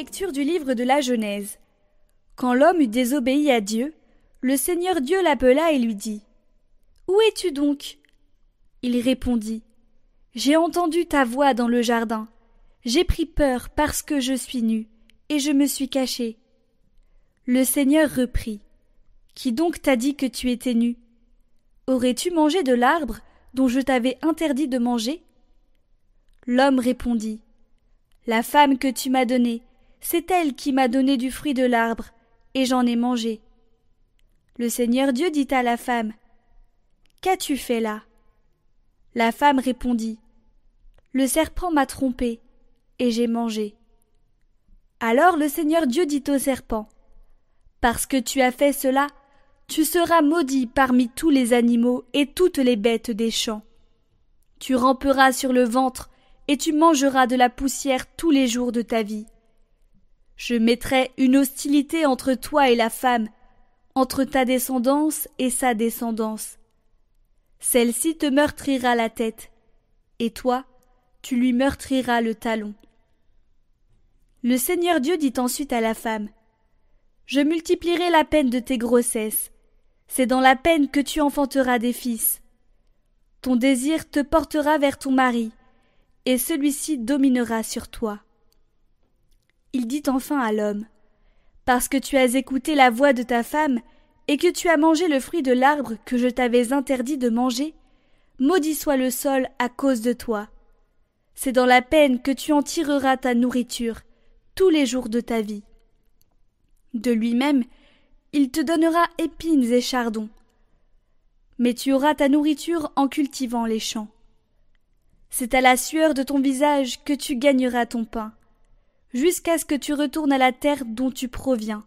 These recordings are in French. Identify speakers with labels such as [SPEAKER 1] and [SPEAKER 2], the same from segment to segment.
[SPEAKER 1] Lecture du livre de la Genèse. Quand l'homme eut désobéi à Dieu, le Seigneur Dieu l'appela et lui dit Où es-tu donc? Il répondit J'ai entendu ta voix dans le jardin. J'ai pris peur parce que je suis nu, et je me suis caché. Le Seigneur reprit Qui donc t'a dit que tu étais nu? Aurais-tu mangé de l'arbre dont je t'avais interdit de manger? L'homme répondit La femme que tu m'as donnée, c'est elle qui m'a donné du fruit de l'arbre, et j'en ai mangé. Le Seigneur Dieu dit à la femme. Qu'as-tu fait là? La femme répondit. Le serpent m'a trompé, et j'ai mangé. Alors le Seigneur Dieu dit au serpent. Parce que tu as fait cela, tu seras maudit parmi tous les animaux et toutes les bêtes des champs. Tu ramperas sur le ventre, et tu mangeras de la poussière tous les jours de ta vie. Je mettrai une hostilité entre toi et la femme, entre ta descendance et sa descendance. Celle-ci te meurtrira la tête, et toi, tu lui meurtriras le talon. Le Seigneur Dieu dit ensuite à la femme Je multiplierai la peine de tes grossesses. C'est dans la peine que tu enfanteras des fils. Ton désir te portera vers ton mari, et celui-ci dominera sur toi il dit enfin à l'homme Parce que tu as écouté la voix de ta femme, et que tu as mangé le fruit de l'arbre que je t'avais interdit de manger, maudit soit le sol à cause de toi. C'est dans la peine que tu en tireras ta nourriture tous les jours de ta vie. De lui-même, il te donnera épines et chardons. Mais tu auras ta nourriture en cultivant les champs. C'est à la sueur de ton visage que tu gagneras ton pain jusqu'à ce que tu retournes à la terre dont tu proviens,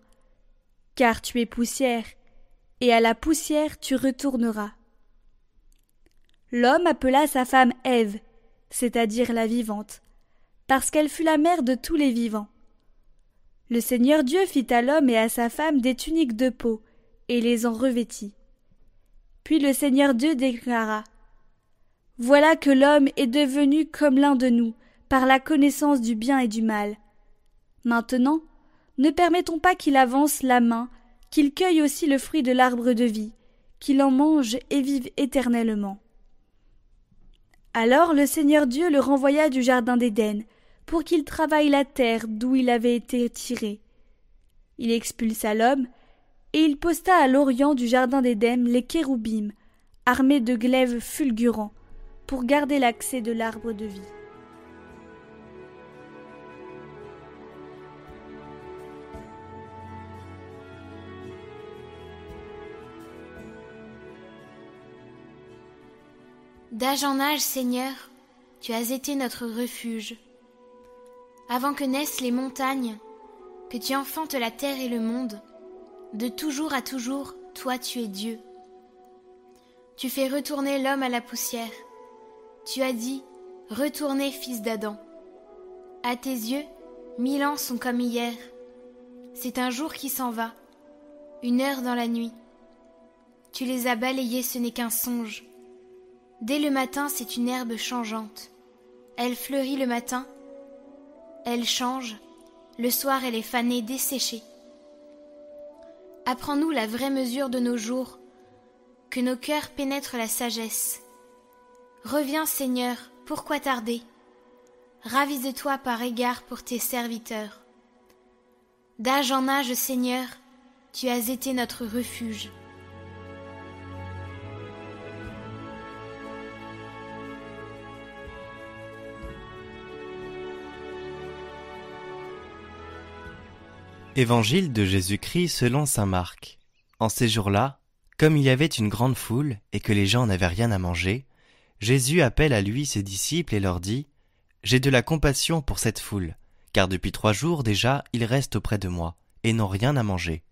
[SPEAKER 1] car tu es poussière, et à la poussière tu retourneras. L'homme appela sa femme Ève, c'est-à-dire la vivante, parce qu'elle fut la mère de tous les vivants. Le Seigneur Dieu fit à l'homme et à sa femme des tuniques de peau, et les en revêtit. Puis le Seigneur Dieu déclara Voilà que l'homme est devenu comme l'un de nous, par la connaissance du bien et du mal. Maintenant, ne permettons pas qu'il avance la main, qu'il cueille aussi le fruit de l'arbre de vie, qu'il en mange et vive éternellement. Alors le Seigneur Dieu le renvoya du jardin d'Éden, pour qu'il travaille la terre d'où il avait été tiré. Il expulsa l'homme, et il posta à l'orient du jardin d'Éden les kéroubim, armés de glaives fulgurants, pour garder l'accès de l'arbre de vie.
[SPEAKER 2] D'âge en âge, Seigneur, tu as été notre refuge. Avant que naissent les montagnes, que tu enfantes la terre et le monde, de toujours à toujours, toi tu es Dieu. Tu fais retourner l'homme à la poussière. Tu as dit, retournez fils d'Adam. À tes yeux, mille ans sont comme hier. C'est un jour qui s'en va, une heure dans la nuit. Tu les as balayés, ce n'est qu'un songe. Dès le matin, c'est une herbe changeante. Elle fleurit le matin, elle change, le soir elle est fanée, desséchée. Apprends-nous la vraie mesure de nos jours, que nos cœurs pénètrent la sagesse. Reviens Seigneur, pourquoi tarder? Ravise-toi par égard pour tes serviteurs. D'âge en âge, Seigneur, tu as été notre refuge.
[SPEAKER 3] Évangile de Jésus-Christ selon saint Marc. En ces jours-là, comme il y avait une grande foule et que les gens n'avaient rien à manger, Jésus appelle à lui ses disciples et leur dit J'ai de la compassion pour cette foule, car depuis trois jours déjà ils restent auprès de moi et n'ont rien à manger.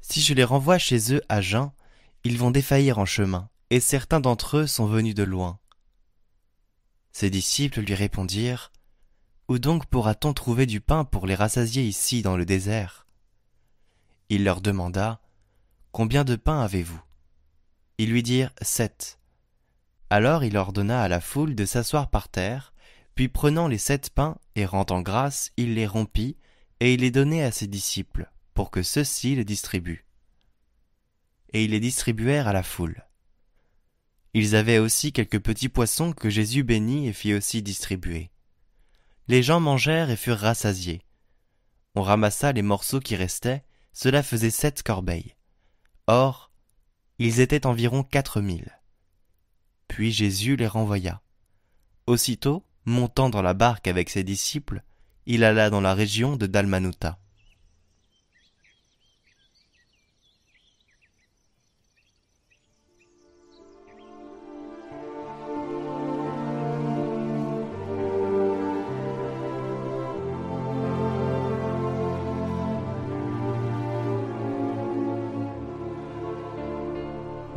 [SPEAKER 3] Si je les renvoie chez eux à jeun, ils vont défaillir en chemin, et certains d'entre eux sont venus de loin. Ses disciples lui répondirent où donc pourra-t-on trouver du pain pour les rassasier ici dans le désert? Il leur demanda Combien de pain avez-vous? Ils lui dirent Sept. Alors il ordonna à la foule de s'asseoir par terre, puis prenant les sept pains et rendant grâce, il les rompit, et il les donnait à ses disciples, pour que ceux-ci les distribuent. Et ils les distribuèrent à la foule. Ils avaient aussi quelques petits poissons que Jésus bénit et fit aussi distribuer. Les gens mangèrent et furent rassasiés. On ramassa les morceaux qui restaient, cela faisait sept corbeilles. Or, ils étaient environ quatre mille. Puis Jésus les renvoya. Aussitôt, montant dans la barque avec ses disciples, il alla dans la région de Dalmanuta.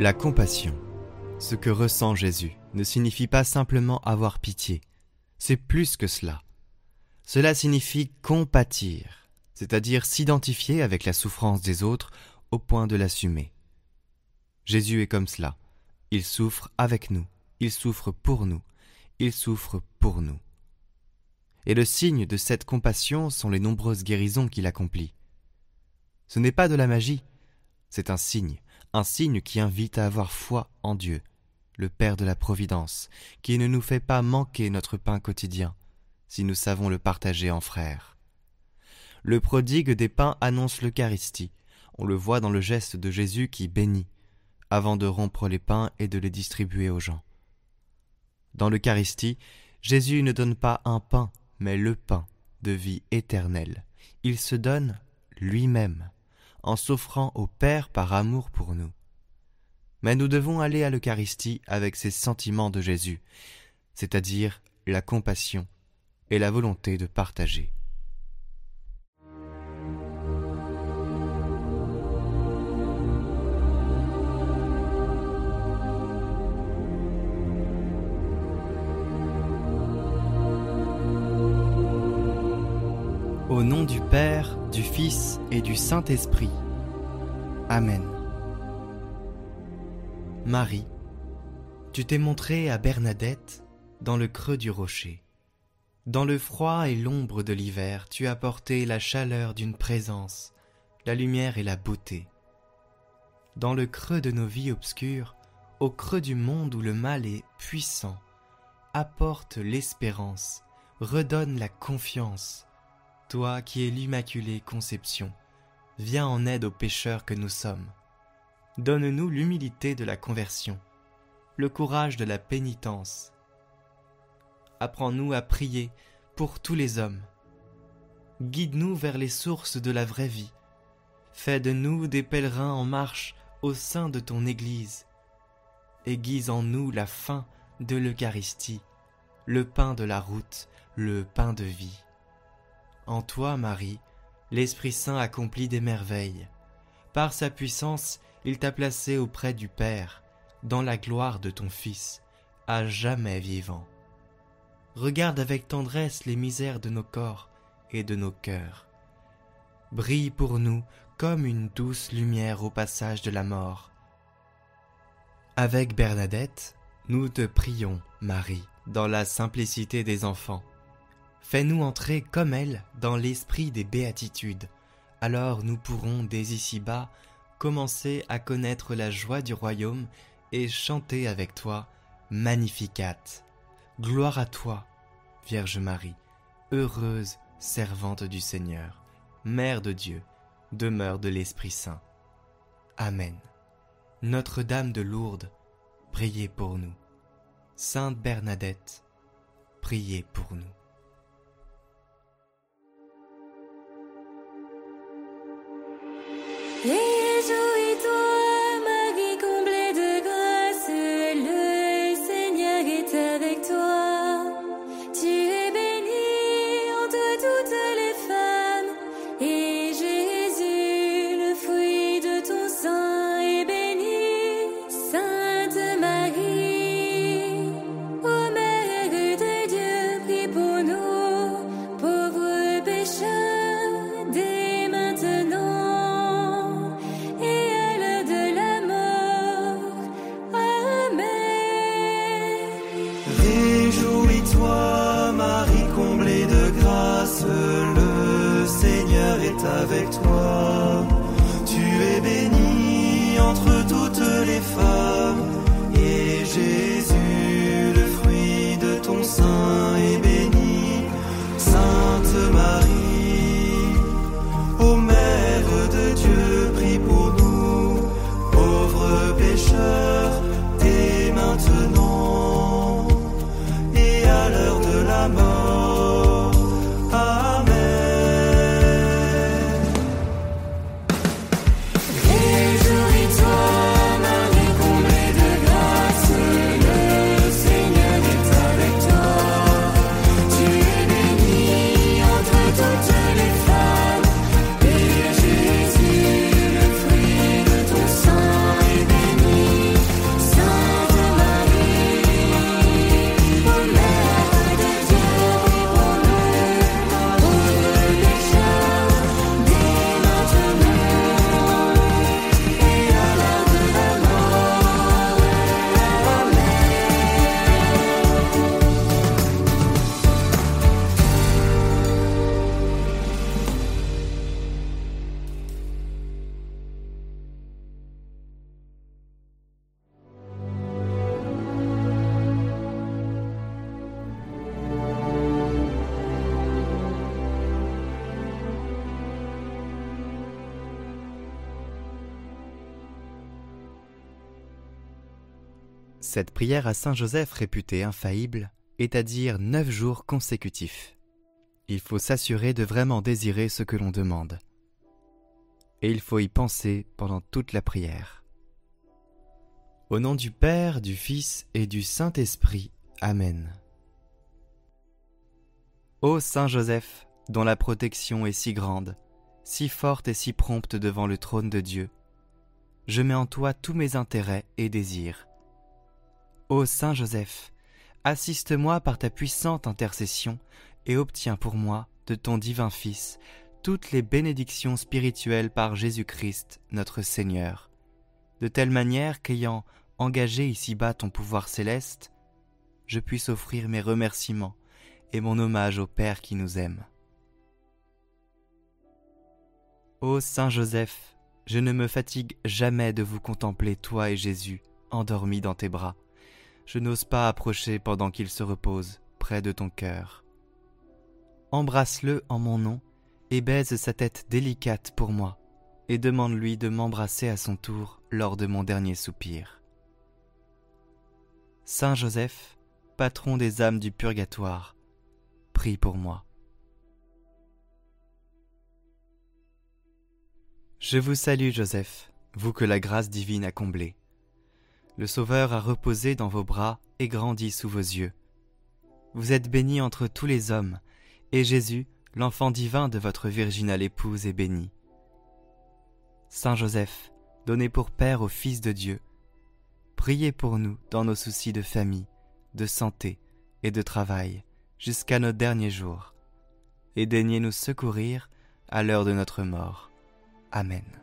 [SPEAKER 3] La compassion, ce que ressent Jésus, ne signifie pas simplement avoir pitié, c'est plus que cela. Cela signifie compatir, c'est-à-dire s'identifier avec la souffrance des autres au point de l'assumer. Jésus est comme cela. Il souffre avec nous, il souffre pour nous, il souffre pour nous. Et le signe de cette compassion sont les nombreuses guérisons qu'il accomplit. Ce n'est pas de la magie, c'est un signe, un signe qui invite à avoir foi en Dieu, le Père de la Providence, qui ne nous fait pas manquer notre pain quotidien, si nous savons le partager en frères. Le prodigue des pains annonce l'Eucharistie, on le voit dans le geste de Jésus qui bénit, avant de rompre les pains et de les distribuer aux gens. Dans l'Eucharistie, Jésus ne donne pas un pain, mais le pain de vie éternelle. Il se donne lui-même en s'offrant au Père par amour pour nous. Mais nous devons aller à l'Eucharistie avec ces sentiments de Jésus, c'est-à-dire la compassion et la volonté de partager. Au nom du Père, du Fils et du Saint-Esprit. Amen. Marie, tu t'es montrée à Bernadette dans le creux du rocher. Dans le froid et l'ombre de l'hiver, tu as porté la chaleur d'une présence, la lumière et la beauté. Dans le creux de nos vies obscures, au creux du monde où le mal est puissant, apporte l'espérance, redonne la confiance, toi qui es l'Immaculée Conception, viens en aide aux pécheurs que nous sommes. Donne-nous l'humilité de la conversion, le courage de la pénitence. Apprends-nous à prier pour tous les hommes. Guide-nous vers les sources de la vraie vie. Fais de nous des pèlerins en marche au sein de ton Église. Aiguise en nous la faim de l'Eucharistie, le pain de la route, le pain de vie. En toi, Marie, l'Esprit Saint accomplit des merveilles. Par sa puissance, il t'a placé auprès du Père, dans la gloire de ton Fils, à jamais vivant. Regarde avec tendresse les misères de nos corps et de nos cœurs. Brille pour nous comme une douce lumière au passage de la mort. Avec Bernadette, nous te prions, Marie, dans la simplicité des enfants Fais-nous entrer comme elle dans l'esprit des béatitudes. Alors nous pourrons dès ici-bas commencer à connaître la joie du royaume et chanter avec toi Magnificat. Gloire à toi, Vierge Marie, heureuse servante du Seigneur, Mère de Dieu, demeure de l'Esprit Saint. Amen. Notre-Dame de Lourdes, priez pour nous. Sainte Bernadette, priez pour nous.
[SPEAKER 4] Yeah.
[SPEAKER 3] Cette prière à Saint Joseph réputée infaillible est à dire neuf jours consécutifs. Il faut s'assurer de vraiment désirer ce que l'on demande. Et il faut y penser pendant toute la prière. Au nom du Père, du Fils et du Saint-Esprit. Amen. Ô Saint Joseph, dont la protection est si grande, si forte et si prompte devant le trône de Dieu, je mets en toi tous mes intérêts et désirs. Ô Saint Joseph, assiste-moi par ta puissante intercession et obtiens pour moi, de ton divin Fils, toutes les bénédictions spirituelles par Jésus-Christ, notre Seigneur, de telle manière qu'ayant engagé ici-bas ton pouvoir céleste, je puisse offrir mes remerciements et mon hommage au Père qui nous aime. Ô Saint Joseph, je ne me fatigue jamais de vous contempler, toi et Jésus, endormis dans tes bras. Je n'ose pas approcher pendant qu'il se repose près de ton cœur. Embrasse-le en mon nom et baise sa tête délicate pour moi, et demande-lui de m'embrasser à son tour lors de mon dernier soupir. Saint Joseph, patron des âmes du purgatoire, prie pour moi. Je vous salue Joseph, vous que la grâce divine a comblé. Le Sauveur a reposé dans vos bras et grandi sous vos yeux. Vous êtes béni entre tous les hommes, et Jésus, l'enfant divin de votre virginale épouse, est béni. Saint Joseph, donné pour Père au Fils de Dieu, priez pour nous dans nos soucis de famille, de santé et de travail, jusqu'à nos derniers jours, et daignez nous secourir à l'heure de notre mort. Amen.